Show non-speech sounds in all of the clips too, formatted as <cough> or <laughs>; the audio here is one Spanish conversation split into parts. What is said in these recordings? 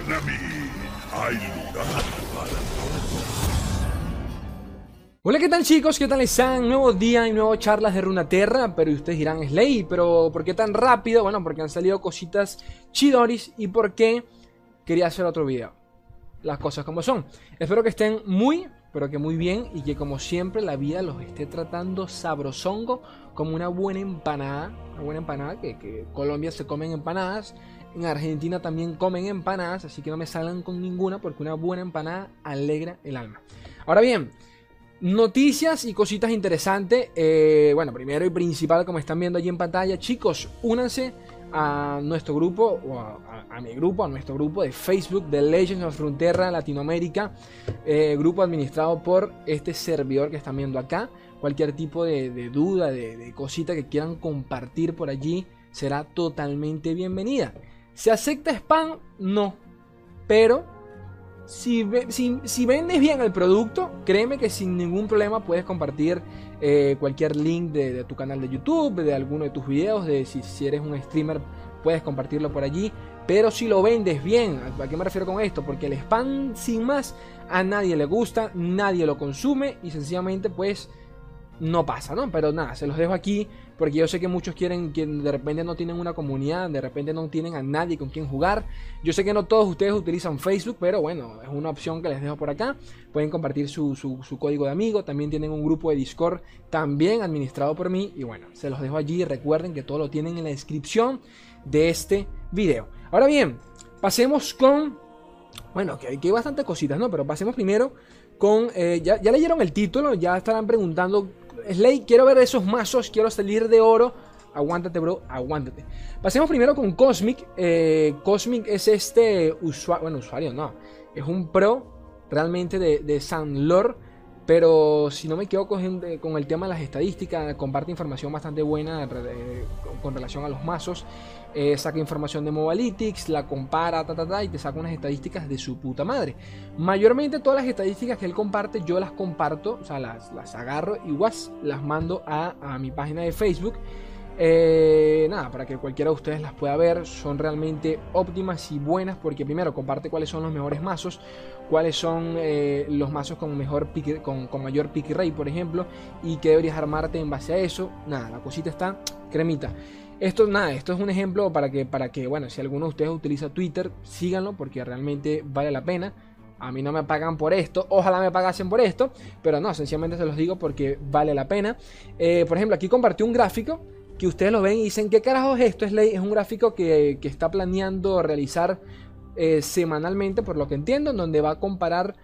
vengan a mí. Hay lugar para Hola, ¿qué tal chicos? ¿Qué tal están? Nuevo día y nuevas charlas de Runaterra, pero ustedes dirán, Slay, pero ¿por qué tan rápido? Bueno, porque han salido cositas chidoris y por qué quería hacer otro video. Las cosas como son. Espero que estén muy, pero que muy bien y que como siempre la vida los esté tratando sabrosongo como una buena empanada. Una buena empanada, que, que Colombia se comen empanadas. En Argentina también comen empanadas, así que no me salgan con ninguna porque una buena empanada alegra el alma. Ahora bien, Noticias y cositas interesantes. Eh, bueno, primero y principal, como están viendo allí en pantalla, chicos, únanse a nuestro grupo, o a, mi grupo, a nuestro grupo de Facebook de Legends of Frontera Latinoamérica, eh, grupo administrado por este servidor que están viendo acá. Cualquier tipo de, duda, de, de cosita que quieran compartir por allí, será totalmente bienvenida. ¿Se acepta spam? No. Pero si, vendes bien el producto, créeme que sin ningún problema puedes compartir eh, cualquier link de, tu canal de YouTube, de alguno de tus videos, de si, si, eres un streamer, puedes compartirlo por allí. Pero si lo vendes bien, ¿a qué me refiero con esto? Porque el spam sin más a nadie le gusta, nadie lo consume y sencillamente pues no pasa, ¿no? Pero nada, se los dejo aquí porque yo sé que muchos quieren que de repente no tienen una comunidad, de repente no tienen a nadie con quien jugar. Yo sé que no todos ustedes utilizan Facebook, pero bueno, es una opción que les dejo por acá. Pueden compartir su, código de amigo, también tienen un grupo de Discord también administrado por mí y bueno, se los dejo allí. Recuerden que todo lo tienen en la descripción de este video. Ahora bien, pasemos con... Bueno, que, hay bastantes cositas, ¿no? Pero pasemos primero con... Eh, ya, ya leyeron el título, ya estarán preguntando Slay, quiero ver esos mazos, quiero salir de oro. Aguántate, bro, aguántate. Pasemos primero con Cosmic. Eh, Cosmic es este usuario, bueno, usuario no, es un pro realmente de, de San Lord. Pero si no me equivoco con el tema de las estadísticas, comparte información bastante buena con relación a los mazos. Eh, saca información de Mobalytics, la compara, ta, y te saca unas estadísticas de su puta madre. Mayormente todas las estadísticas que él comparte, yo las comparto, o sea, las, las agarro y las mando a, a mi página de Facebook. Eh, nada, para que cualquiera de ustedes las pueda ver, son realmente óptimas y buenas porque primero comparte cuáles son los mejores mazos, cuáles son eh, los mazos con, mejor con, mayor pick rate, por ejemplo, y que deberías armarte en base a eso. Nada, la cosita está cremita. Esto, nada, esto es un ejemplo para que, para que, bueno, si alguno de ustedes utiliza Twitter, síganlo porque realmente vale la pena. A mí no me pagan por esto, ojalá me pagasen por esto, pero no, sencillamente se los digo porque vale la pena. Eh, por ejemplo, aquí compartí un gráfico que ustedes lo ven y dicen, ¿qué carajo es esto? Es, es un gráfico que, está planeando realizar eh, semanalmente, por lo que entiendo, en donde va a comparar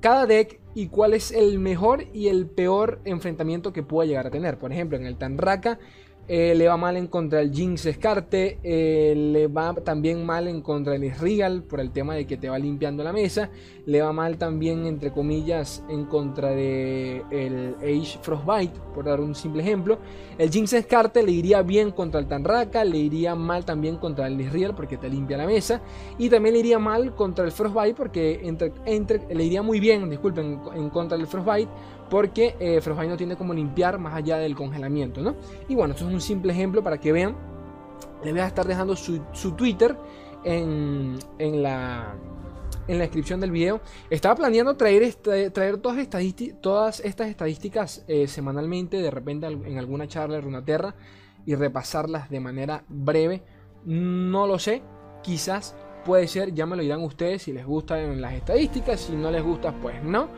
cada deck y cuál es el mejor y el peor enfrentamiento que pueda llegar a tener. Por ejemplo, en el Tanraka eh, le va mal en contra el Jinx Escarte, eh, le va también mal en contra el Regal por el tema de que te va limpiando la mesa, le va mal también entre comillas en contra de el Age Frostbite, por dar un simple ejemplo. El Jinx Escarte le iría bien contra el Tanraka, le iría mal también contra el Regal porque te limpia la mesa y también le iría mal contra el Frostbite porque entre, entre, le iría muy bien, disculpen, en contra del Frostbite porque eh, Frostbite no tiene como limpiar más allá del congelamiento, ¿no? Y bueno, esto es un simple ejemplo para que vean. Les voy a estar dejando su, Twitter en, la, en la descripción del video. Estaba planeando traer, este, traer todas, todas estas estadísticas eh, semanalmente, de repente en alguna charla de Runaterra, y repasarlas de manera breve. No lo sé, quizás puede ser, ya me lo dirán ustedes si les gustan las estadísticas, si no les gusta, pues no.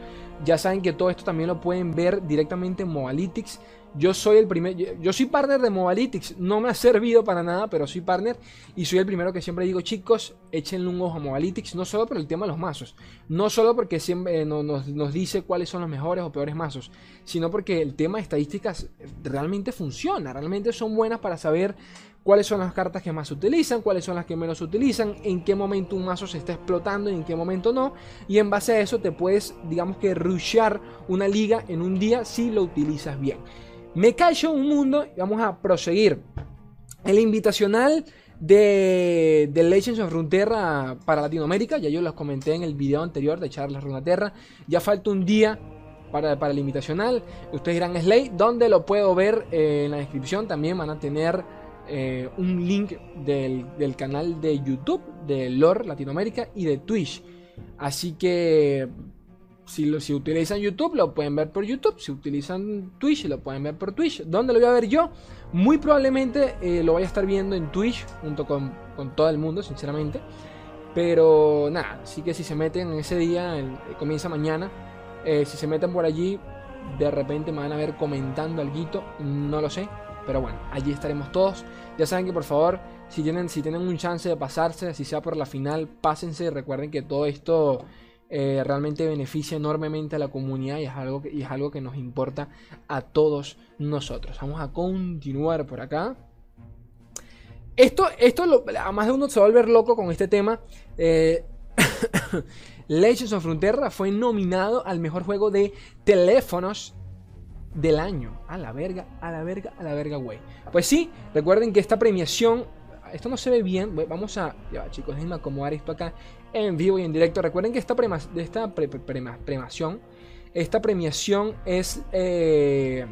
Ya saben que todo esto también lo pueden ver directamente en Mobalytics. Yo soy el primer, yo soy partner de Mobalytics, no me ha servido para nada, pero soy partner y soy el primero que siempre digo, chicos, échenle un ojo a Mobalytics, no solo por el tema de los mazos, no solo porque siempre eh, nos, nos, dice cuáles son los mejores o peores mazos, sino porque el tema de estadísticas realmente funciona, realmente son buenas para saber cuáles son las cartas que más utilizan, cuáles son las que menos utilizan, en qué momento un mazo se está explotando y en qué momento no. Y en base a eso te puedes, digamos que, rushear una liga en un día si lo utilizas bien. Me callo un mundo y vamos a proseguir. El invitacional de, de, Legends of Runeterra para Latinoamérica, ya yo los comenté en el video anterior de Charles Runeterra, ya falta un día para, para el invitacional, ustedes dirán Slay, ¿dónde lo puedo ver? Eh, en la descripción también van a tener eh, un link del, del canal de YouTube de Lore Latinoamérica y de Twitch. Así que si, lo, si utilizan YouTube, lo pueden ver por YouTube. Si utilizan Twitch, lo pueden ver por Twitch. ¿Dónde lo voy a ver yo? Muy probablemente eh, lo voy a estar viendo en Twitch, junto con, con, todo el mundo, sinceramente. Pero nada, así que si se meten en ese día, el, comienza mañana. Eh, si se meten por allí, de repente me van a ver comentando algo, no lo sé. Pero bueno, allí estaremos todos. Ya saben que por favor, si tienen, si tienen un chance de pasarse, si sea por la final, pásense. Recuerden que todo esto eh, realmente beneficia enormemente a la comunidad y es, algo que, es algo que nos importa a todos nosotros. Vamos a continuar por acá. Esto, esto lo, a más de uno se va a volver loco con este tema. Eh, <coughs> Legends of Frontera fue nominado al mejor juego de teléfonos del año. A la verga, a la verga, a la verga, güey. Pues sí, recuerden que esta premiación esto no se ve bien. Vamos a. Ya, chicos, déjenme acomodar esto acá en vivo y en directo. Recuerden que esta, prema, esta premiación. Esta premiación es. Eh,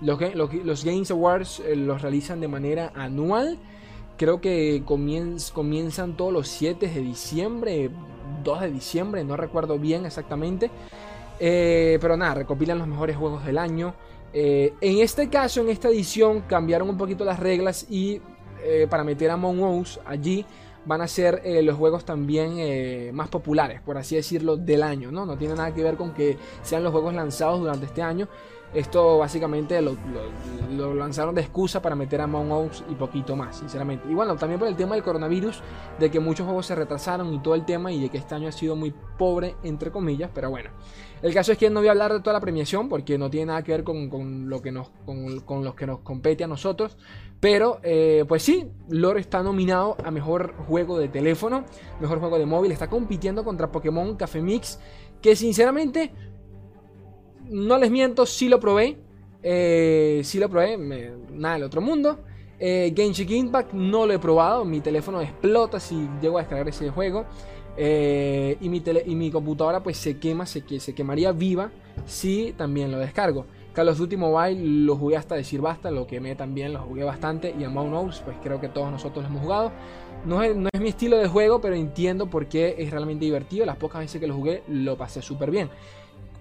los, los, Games Awards eh, los realizan de manera anual. Creo que comienzan todos los 7 de diciembre, 2 de diciembre, no recuerdo bien exactamente. Eh, pero nada, recopilan los mejores juegos del año. en este caso, en esta edición, cambiaron un poquito las reglas y eh, para meter a Among allí van a ser eh, los juegos también eh, más populares, por así decirlo, del año. ¿no? no tiene nada que ver con que sean los juegos lanzados durante este año. Esto básicamente lo, lanzaron de excusa para meter a Among Us y poquito más, sinceramente. Y bueno, también por el tema del coronavirus, de que muchos juegos se retrasaron y todo el tema, y de que este año ha sido muy pobre, entre comillas, pero bueno. El caso es que no voy a hablar de toda la premiación porque no tiene nada que ver con, lo que nos, con, los que nos compete a nosotros. Pero, eh, pues sí, Lore está nominado a mejor juego de teléfono, mejor juego de móvil. Está compitiendo contra Pokémon Café Mix, que sinceramente, no les miento, sí lo probé. Eh, sí lo probé, nada del otro mundo. Eh, Genshin Impact no lo he probado, mi teléfono explota si llego a descargar ese juego. Eh, y, mi y mi computadora pues se quema, se, se quemaría viva si también lo descargo. Call of Duty Mobile lo jugué hasta decir basta, lo quemé también, lo jugué bastante. Y Among Us, pues creo que todos nosotros lo hemos jugado. No es, no es, mi estilo de juego, pero entiendo por qué es realmente divertido. Las pocas veces que lo jugué, lo pasé súper bien.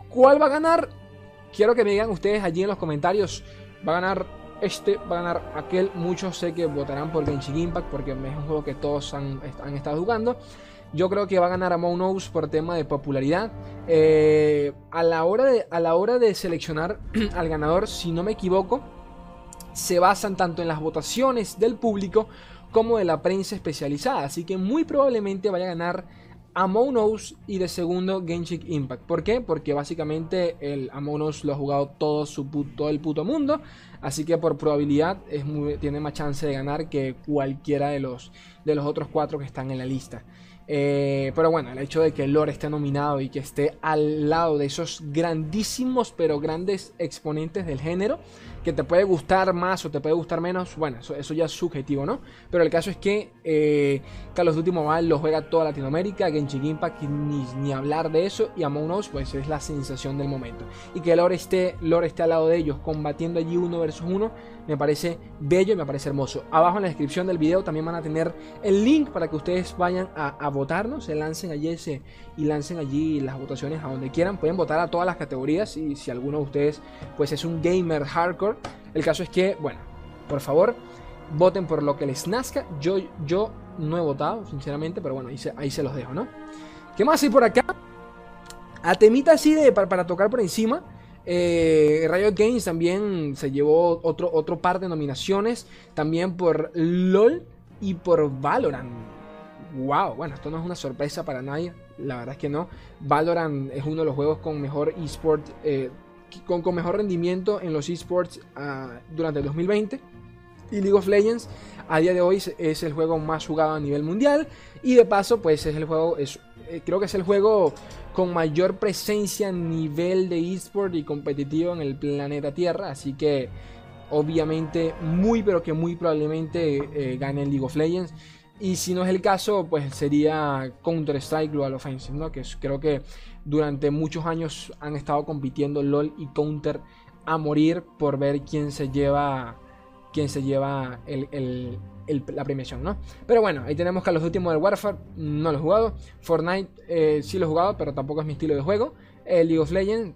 ¿Cuál va a ganar? Quiero que me digan ustedes allí en los comentarios. Va a ganar este, va a ganar aquel. Muchos sé que votarán por Genshin Impact porque es un juego que todos han, han estado jugando. Yo creo que va a ganar Among Us por tema de popularidad. Eh, a, la hora de, a la hora de seleccionar <clears throat> al ganador, si no me equivoco, se basan tanto en las votaciones del público como de la prensa especializada. Así que muy probablemente vaya a ganar Among Us y de segundo Genshin Impact. ¿Por qué? Porque básicamente el Among lo ha jugado todo, su, el puto mundo. Así que por probabilidad es tiene más chance de ganar que cualquiera de los, de los otros cuatro que están en la lista. Eh, pero bueno, el hecho de que Lore esté nominado y que esté al lado de esos grandísimos pero grandes exponentes del género, que te puede gustar más o te puede gustar menos, bueno, eso, ya es subjetivo, ¿no? Pero el caso es que eh, Carlos of Duty lo juega toda Latinoamérica, Genshin Impact ni, ni hablar de eso, y Among Us pues es la sensación del momento. Y que Lore esté, Lore esté al lado de ellos combatiendo allí uno versus uno, me parece bello y me parece hermoso. Abajo en la descripción del video también van a tener el link para que ustedes vayan a, votarnos, se lancen allí ese, y lancen allí las votaciones a donde quieran. Pueden votar a todas las categorías y si alguno de ustedes pues es un gamer hardcore. El caso es que, bueno, por favor, voten por lo que les nazca. Yo, yo no he votado, sinceramente, pero bueno, ahí se, ahí se los dejo, ¿no? ¿Qué más hay por acá? A temita así de para tocar por encima. Eh, Riot Games también se llevó otro, otro par de nominaciones, también por LOL y por Valorant. Wow, bueno, esto no es una sorpresa para nadie, la verdad es que no. Valorant es uno de los juegos con mejor eSport, eh, con, mejor rendimiento en los esports uh, durante el 2020. Y League of Legends a día de hoy es el juego más jugado a nivel mundial. Y de paso, pues es el juego, es, eh, creo que es el juego con mayor presencia a nivel de eSport y competitivo en el planeta Tierra. Así que obviamente muy pero que muy probablemente eh, gane el League of Legends. Y si no es el caso, pues sería Counter-Strike Global Offensive, ¿no? Que creo que durante muchos años han estado compitiendo LOL y Counter a morir por ver quién se lleva quien se lleva el, la premiación, ¿no? Pero bueno, ahí tenemos Call of Duty Modern Warfare, no lo he jugado. Fortnite eh, sí lo he jugado, pero tampoco es mi estilo de juego. Eh, League of Legends,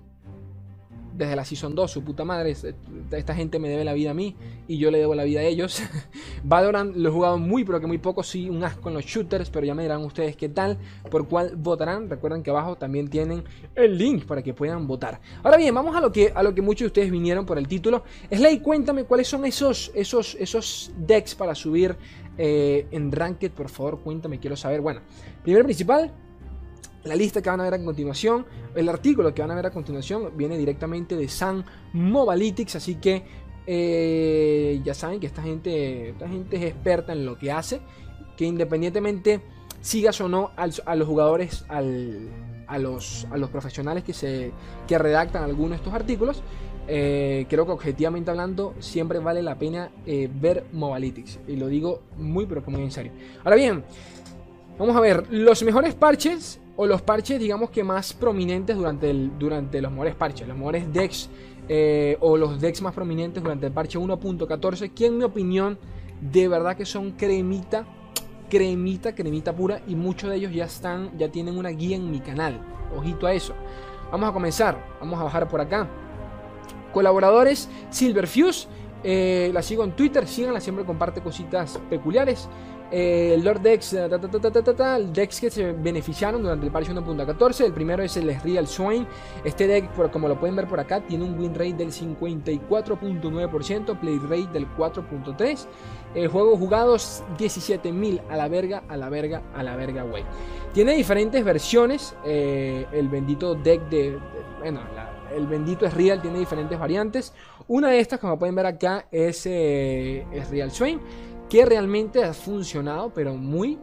desde la Season 2, su puta madre, es- esta gente me debe la vida a mí y yo le debo la vida a ellos. <laughs> Valorant lo he jugado muy, pero que muy poco, sí, un asco en los shooters, pero ya me dirán ustedes qué tal, por cuál votarán. Recuerden que abajo también tienen el link para que puedan votar. Ahora bien, vamos a lo que, a lo que muchos de ustedes vinieron por el título. Slay, cuéntame cuáles son esos, esos, esos decks para subir eh, en Ranked, por favor, cuéntame, quiero saber. Bueno, primero principal, la lista que van a ver a continuación, el artículo que van a ver a continuación viene directamente de Sun Mobalytics, así que eh, ya saben que esta gente, esta gente es experta en lo que hace, que independientemente sigas o no a los jugadores, a, los, a los profesionales que, se, que redactan algunos de estos artículos, eh, creo que objetivamente hablando siempre vale la pena eh, ver Mobalytics, y lo digo muy pero que muy en serio. Ahora bien, Vamos a ver, los mejores parches o los parches, digamos que más prominentes durante, el, durante los mejores parches, los mejores decks eh, o los decks más prominentes durante el parche 1.14, que en mi opinión de verdad que son cremita, cremita, cremita pura y muchos de ellos ya están, ya tienen una guía en mi canal. Ojito a eso. Vamos a comenzar, vamos a bajar por acá. Colaboradores, Silverfuse, eh, la sigo en Twitter, síganla, siempre comparte cositas peculiares. Eh, Lord Dex, Dex que se beneficiaron durante el parche 1.14. El primero es el Real Swain. Este deck, como lo pueden ver por acá, tiene un win rate del 54.9%, play rate del 4.3%. Eh, juegos jugados 17.000 a la verga, a la verga, a la verga, güey. Tiene diferentes versiones. eh, el bendito deck de. bueno, el bendito es Real, tiene diferentes variantes. Una de estas, como pueden ver acá, es, eh, es Real Swain que realmente ha funcionado, pero muy,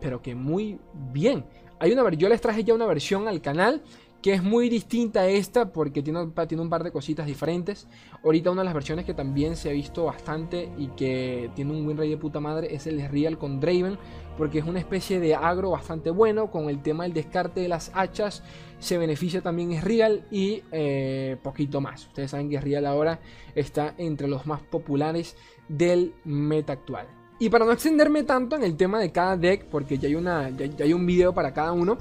pero que muy bien. Hay una, yo les traje ya una versión al canal que es muy distinta a esta porque tiene, tiene un par de cositas diferentes. Ahorita una de las versiones que también se ha visto bastante y que tiene un win de puta madre es el Real con Draven porque es una especie de agro bastante bueno con el tema del descarte de las hachas. Se beneficia también Real y eh, poquito más. Ustedes saben que Real ahora está entre los más populares del meta actual. Y para no extenderme tanto en el tema de cada deck, porque ya hay, una, ya, hay un video para cada uno,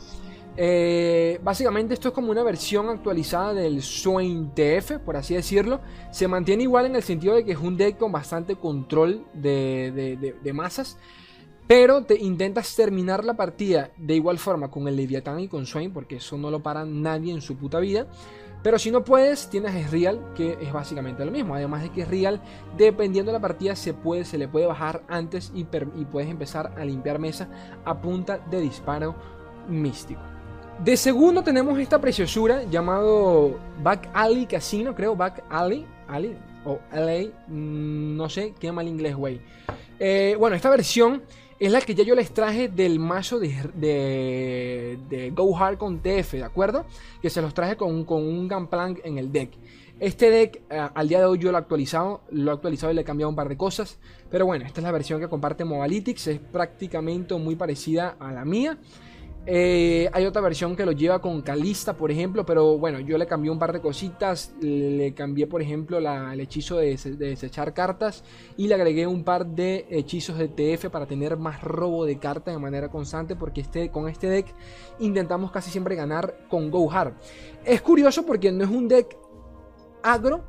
eh, básicamente esto es como una versión actualizada del Swain TF, por así decirlo. Se mantiene igual en el sentido de que es un deck con bastante control de, de- de- de masas. Pero te intentas terminar la partida de igual forma con el Leviatán y con Swain, porque eso no lo para nadie en su puta vida. Pero si no puedes, tienes es Real, que es básicamente lo mismo. Además de que es Real, dependiendo de la partida, se, puede, se le puede bajar antes y puedes empezar a limpiar mesa a punta de disparo místico. De segundo tenemos esta preciosura llamado Back Alley Casino, creo, Back Alley, Alley o LA, mm, no sé, qué mal inglés, güey. Eh, bueno, esta versión es la que ya yo les traje del mazo de, de, Go Hard con TF, ¿de acuerdo? Que se los traje con, con un Gunplank en el deck. Este deck eh, al día de hoy yo lo he actualizado, lo he actualizado y le he cambiado un par de cosas. Pero bueno, esta es la versión que comparte Mobalytics, es prácticamente muy parecida a la mía. Eh, hay otra versión que lo lleva con Calista, por ejemplo, pero bueno, yo le cambié un par de cositas. Le cambié, por ejemplo, el hechizo de, de desechar cartas y le agregué un par de hechizos de TF para tener más robo de cartas de manera constante, porque este, con este deck intentamos casi siempre ganar con Go Hard. Es curioso porque no es un deck agro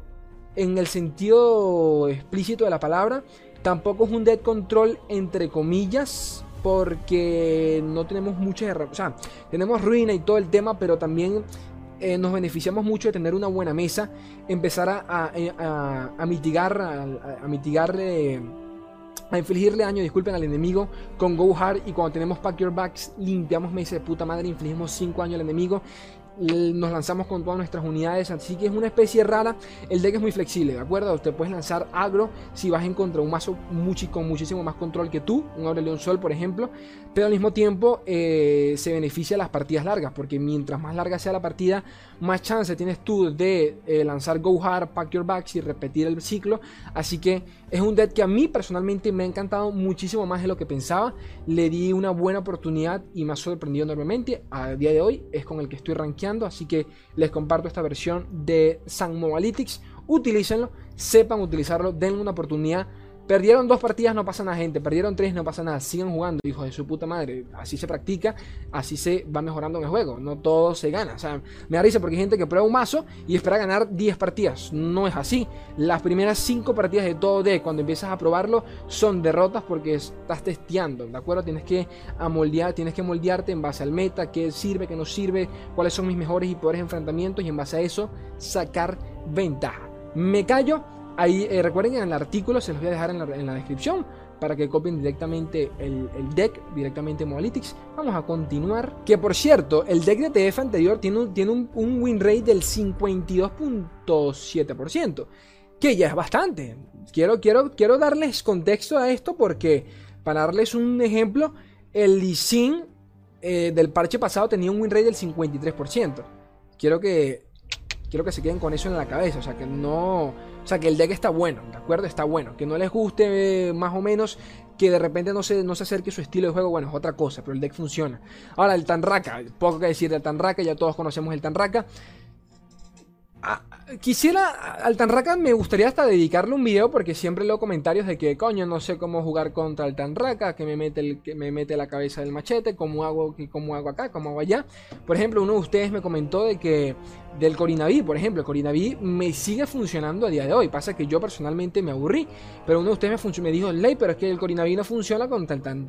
en el sentido explícito de la palabra, tampoco es un deck control entre comillas porque no tenemos muchas herra- o sea, tenemos ruina y todo el tema, pero también eh, nos beneficiamos mucho de tener una buena mesa, empezar a, a mitigar, a, mitigarle, a infligirle daño, disculpen, al enemigo con Go Hard y cuando tenemos Pack Your Backs limpiamos mesa de puta madre, infligimos 5 años al enemigo. Nos lanzamos con todas nuestras unidades, así que es una especie rara. El deck es muy flexible, ¿de acuerdo? Usted puedes lanzar agro si vas en contra un mazo con muchísimo más control que tú, un Aurelion Sol, por ejemplo, pero al mismo tiempo eh, se beneficia las partidas largas, porque mientras más larga sea la partida, más chance tienes tú de eh, lanzar Go Hard, Pack Your Backs y repetir el ciclo. Así que es un deck que a mí personalmente me ha encantado muchísimo más de lo que pensaba. Le di una buena oportunidad y me ha sorprendido enormemente. A día de hoy es con el que estoy rankeando, así que les comparto esta versión de Sun Mobalytics. Utilícenlo, sepan utilizarlo, denle una oportunidad. Perdieron dos partidas, no pasa nada, gente. Perdieron tres, no pasa nada. Sigan jugando, hijos de su puta madre. Así se practica, así se va mejorando en el juego. No todo se gana. O sea, me da risa porque hay gente que prueba un mazo y espera ganar 10 partidas. No es así. Las primeras 5 partidas de todo deck, cuando empiezas a probarlo, son derrotas porque estás testeando. ¿De acuerdo? Tienes que amoldear, tienes que moldearte en base al meta, qué sirve, qué no sirve, cuáles son mis mejores y peores enfrentamientos y en base a eso sacar ventaja. Me callo Ahí eh, recuerden en el artículo se los voy a dejar en la, descripción para que copien directamente el, deck, directamente Moalytics. Vamos a continuar. Que por cierto, el deck de TF anterior tiene un, tiene un, win rate del 52.7%, que ya es bastante. Quiero, quiero, quiero darles contexto a esto porque, para darles un ejemplo, el Lee eh, del parche pasado tenía un win rate del 53%. Quiero que, quiero que se queden con eso en la cabeza, o sea, que no o sea, que el deck está bueno, ¿de acuerdo? Está bueno. Que no les guste eh, más o menos, que de repente no se, no se acerque su estilo de juego, bueno, es otra cosa, pero el deck funciona. Ahora, el Tanraka, poco que decir del Tanraka, ya todos conocemos el Tanraka. Quisiera, al Tanraka me gustaría hasta dedicarle un video porque siempre leo comentarios de que, coño, no sé cómo jugar contra el Tanraka, que me mete, el, que me mete la cabeza del machete, cómo hago, cómo hago acá, cómo hago allá. Por ejemplo, uno de ustedes me comentó de que del Corinaví, por ejemplo, el Corinaví me sigue funcionando a día de hoy. Pasa que yo personalmente me aburrí, pero uno de ustedes me, me dijo, Ley, pero es que el Corinaví no funciona contra el tan,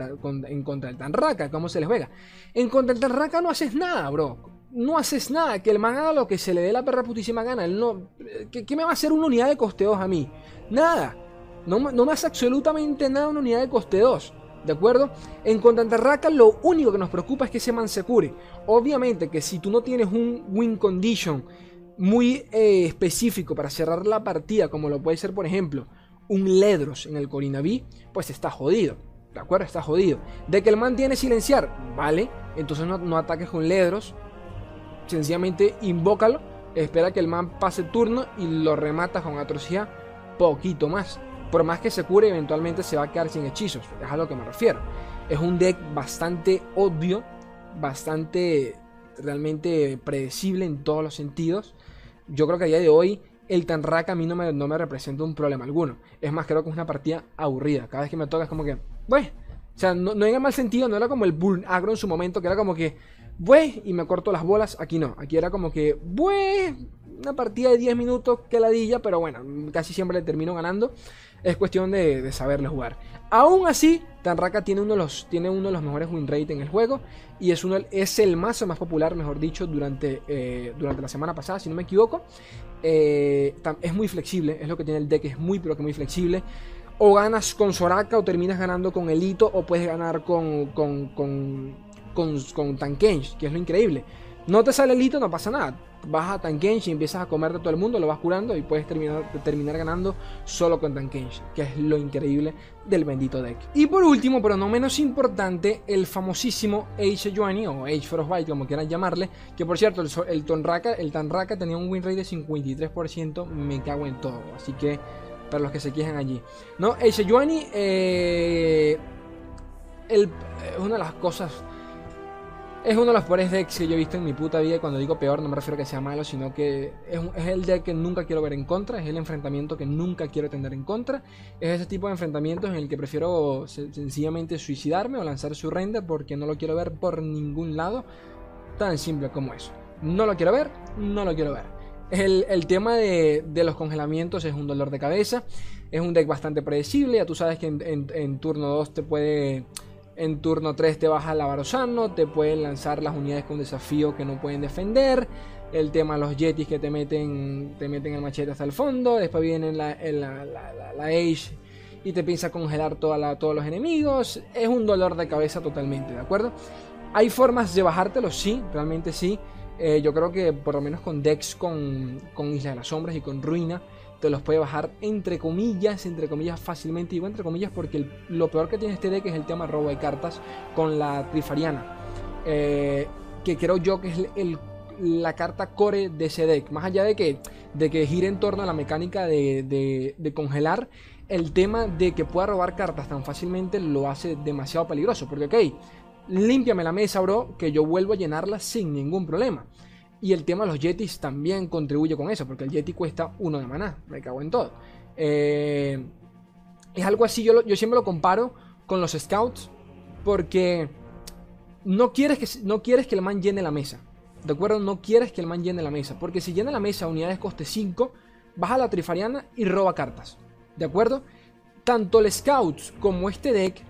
Tanraka, ¿cómo se les juega? En contra el Tanraka no haces nada, bro no haces nada, que el man haga lo que se le dé la perra putísima gana. Él no, ¿qué, me va a hacer una unidad de coste 2 a mí? Nada. No, me hace absolutamente nada una unidad de coste 2. ¿De acuerdo? En Contantarraca lo único que nos preocupa es que ese man se cure. Obviamente que si tú no tienes un win condition muy eh, específico para cerrar la partida, como lo puede ser, por ejemplo, un Ledros en el Corinaví, pues está jodido. ¿De acuerdo? Está jodido. De que el man tiene silenciar, vale. Entonces no, no ataques con Ledros sencillamente invócalo, espera que el man pase turno y lo remata con atrocidad poquito más. Por más que se cure, eventualmente se va a quedar sin hechizos. Es a lo que me refiero. Es un deck bastante obvio, bastante realmente predecible en todos los sentidos. Yo creo que a día de hoy el Tanraka a mí no me, no me representa un problema alguno. Es más, creo que es una partida aburrida. Cada vez que me toca es como que, bueno, o sea, no, no en mal sentido, no era como el Bull Agro en su momento, que era como que Bueh, y me corto las bolas. Aquí no, aquí era como que, bueh, una partida de 10 minutos que ladilla, pero bueno, casi siempre le termino ganando. Es cuestión de, saberle jugar. Aún así, Tanraka tiene uno de los, tiene uno de los mejores win rate en el juego. Y es, uno, es el mazo más popular, mejor dicho, durante, eh, durante la semana pasada, si no me equivoco. Eh, es muy flexible, es lo que tiene el deck, es muy pero que muy flexible. O ganas con Soraka o terminas ganando con Elito o puedes ganar con, con, con con, con Tankensh, que es lo increíble. No te sale el hito, no pasa nada. Vas a Tankensh y empiezas a comer de todo el mundo, lo vas curando y puedes terminar, terminar ganando solo con Tankensh, que es lo increíble del bendito deck. Y por último, pero no menos importante, el famosísimo Age Joanie o Age Frostbite, como quieran llamarle, que por cierto, el, el, Tonraka, el Tanraka tenía un win rate de 53%, me cago en todo. Así que, para los que se quejan allí. No, Age Joanie, eh, una de las cosas es uno de los peores decks que yo he visto en mi puta vida. Y cuando digo peor, no me refiero a que sea malo, sino que es, el deck que nunca quiero ver en contra. Es el enfrentamiento que nunca quiero tener en contra. Es ese tipo de enfrentamientos en el que prefiero sencillamente suicidarme o lanzar su render porque no lo quiero ver por ningún lado. Tan simple como eso. No lo quiero ver, no lo quiero ver. El, tema de, los congelamientos es un dolor de cabeza. Es un deck bastante predecible. Ya tú sabes que en, en turno 2 te puede en turno 3 te baja la Barosano, te pueden lanzar las unidades con desafío que no pueden defender. El tema de los Yetis que te meten, te meten el machete hasta el fondo. Después viene la, la, Age y te piensa congelar toda todos los enemigos. Es un dolor de cabeza totalmente, ¿de acuerdo? Hay formas de bajártelo, sí, realmente sí. Eh, yo creo que por lo menos con Dex, con, con Isla de las Sombras y con Ruina te los puede bajar entre comillas, entre comillas fácilmente. Digo entre comillas porque lo peor que tiene este deck es el tema robo de cartas con la Trifariana. Eh, que creo yo que es la carta core de ese deck. Más allá de que, de que gire en torno a la mecánica de, de congelar, el tema de que pueda robar cartas tan fácilmente lo hace demasiado peligroso. Porque, ok, límpiame la mesa, bro, que yo vuelvo a llenarla sin ningún problema. Y el tema de los Yetis también contribuye con eso, porque el Yeti cuesta uno de maná, me cago en todo. Eh, Es algo así, yo, yo siempre lo comparo con los scouts, porque no quieres, que, no quieres que el man llene la mesa. ¿De acuerdo? No quieres que el man llene la mesa. Porque si llena la mesa unidades coste 5, baja a la trifariana y roba cartas. ¿De acuerdo? Tanto el Scouts como este deck,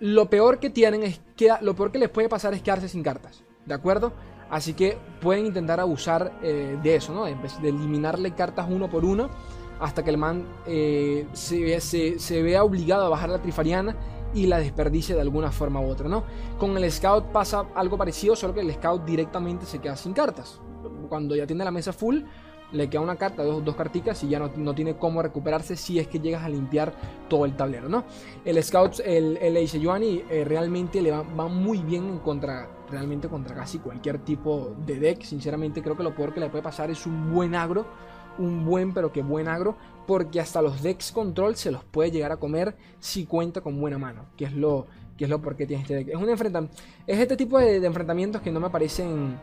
lo peor que tienen es que lo peor que les puede pasar es quedarse sin cartas. ¿De acuerdo? Así que pueden intentar abusar eh, de eso, ¿no? De, de eliminarle cartas uno por uno hasta que el man eh, se, se- se vea obligado a bajar la trifariana y la desperdicie de alguna forma u otra, ¿no? Con el scout pasa algo parecido, solo que el scout directamente se queda sin cartas. Cuando ya tiene la mesa full, le queda una carta, dos, dos carticas y ya no, no tiene cómo recuperarse si es que llegas a limpiar todo el tablero, ¿no? El scout, el, Ace Yuani eh, realmente le va, va muy bien en contra, realmente contra casi cualquier tipo de deck. Sinceramente creo que lo peor que le puede pasar es un buen agro, un buen pero que buen agro, porque hasta los decks control se los puede llegar a comer si cuenta con buena mano, que es lo que es lo por qué tiene este deck. Es un enfrentam- es este tipo de, de enfrentamientos que no me parecen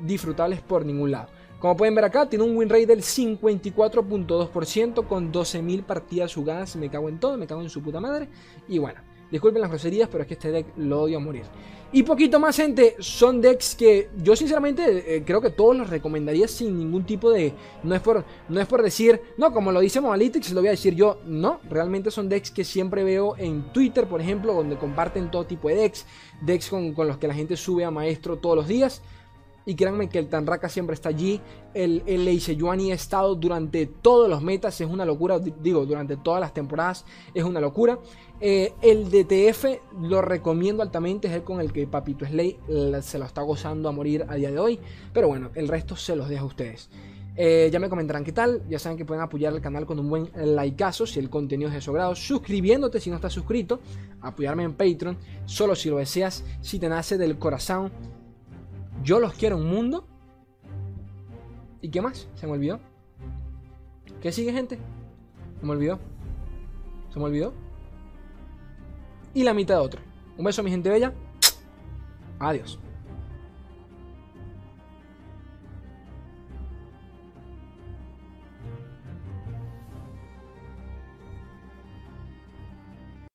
disfrutables por ningún lado. Como pueden ver acá, tiene un win rate del 54.2% con 12.000 partidas jugadas. Me cago en todo, me cago en su puta madre. Y bueno, disculpen las groserías, pero es que este deck lo odio a morir. Y poquito más, gente, son decks que yo sinceramente eh, creo que todos los recomendaría sin ningún tipo de... No es, por, no es por decir, no, como lo dice Mobalytics, lo voy a decir yo. No, realmente son decks que siempre veo en Twitter, por ejemplo, donde comparten todo tipo de decks. Decks con, con los que la gente sube a maestro todos los días. Y créanme que el Tanraka siempre está allí. El, el Leiseyuani ha estado durante todos los metas. Es una locura. di- Digo, durante todas las temporadas. Es una locura. Eh, el DTF lo recomiendo altamente. Es el con el que Papito Slay la- se lo está gozando a morir a día de hoy. Pero bueno, el resto se los dejo a ustedes. Eh, ya me comentarán qué tal. Ya saben que pueden apoyar al canal con un buen likeazo si el contenido es de su agrado. Suscribiéndote si no estás suscrito. Apoyarme en Patreon. Solo si lo deseas. Si te nace del corazón. Yo los quiero un mundo. ¿Y qué más? Se me olvidó. ¿Qué sigue, gente? Se me olvidó. Se me olvidó. Y la mitad de otro. Un beso, mi gente bella. Adiós.